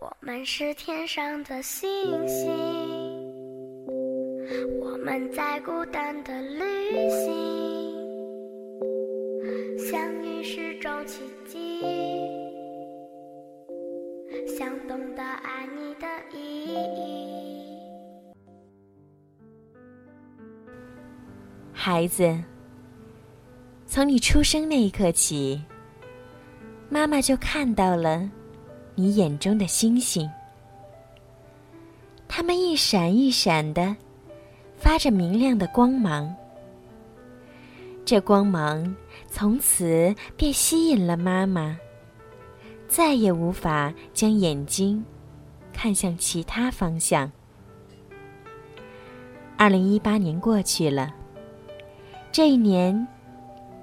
我们是天上的星星，我们在孤单的旅行，相遇是种奇迹，想懂得爱你的意义。孩子，从你出生那一刻起，妈妈就看到了。你眼中的星星，它们一闪一闪的，发着明亮的光芒。这光芒从此便吸引了妈妈，再也无法将眼睛看向其他方向。二零一八年过去了，这一年，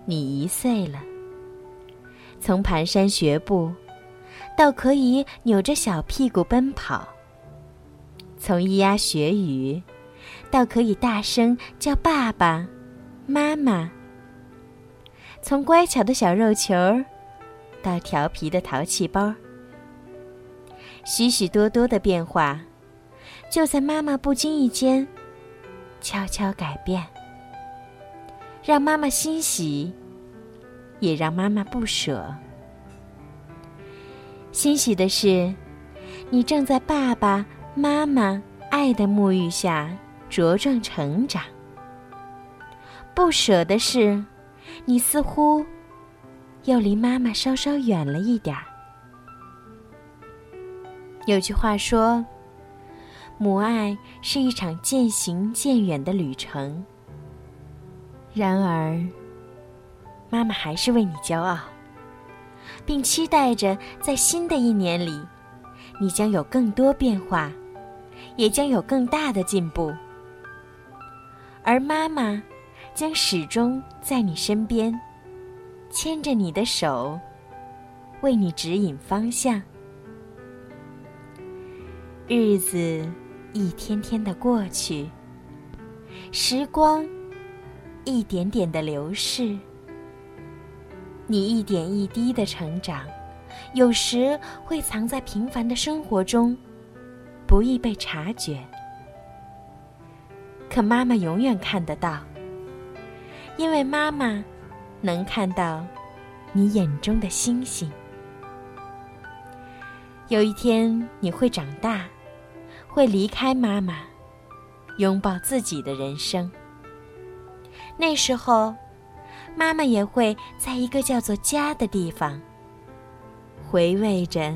你一岁了，从蹒跚学步。到可以扭着小屁股奔跑，从咿呀学语，到可以大声叫爸爸、妈妈；从乖巧的小肉球儿，到调皮的淘气包，许许多多的变化，就在妈妈不经意间悄悄改变，让妈妈欣喜，也让妈妈不舍。欣喜的是，你正在爸爸妈妈爱的沐浴下茁壮成长。不舍的是，你似乎又离妈妈稍稍远了一点儿。有句话说：“母爱是一场渐行渐远的旅程。”然而，妈妈还是为你骄傲。并期待着，在新的一年里，你将有更多变化，也将有更大的进步。而妈妈将始终在你身边，牵着你的手，为你指引方向。日子一天天的过去，时光一点点的流逝。你一点一滴的成长，有时会藏在平凡的生活中，不易被察觉。可妈妈永远看得到，因为妈妈能看到你眼中的星星。有一天你会长大，会离开妈妈，拥抱自己的人生。那时候。妈妈也会在一个叫做家的地方，回味着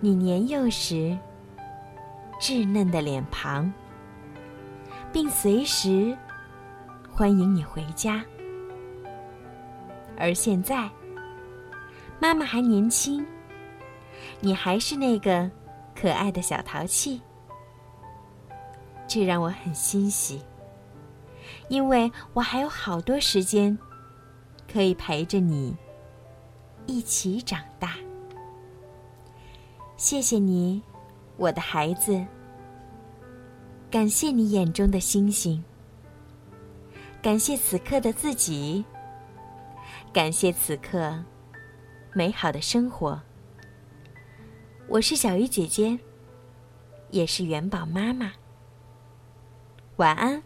你年幼时稚嫩的脸庞，并随时欢迎你回家。而现在，妈妈还年轻，你还是那个可爱的小淘气，这让我很欣喜，因为我还有好多时间。可以陪着你一起长大。谢谢你，我的孩子。感谢你眼中的星星。感谢此刻的自己。感谢此刻美好的生活。我是小鱼姐姐，也是元宝妈妈。晚安。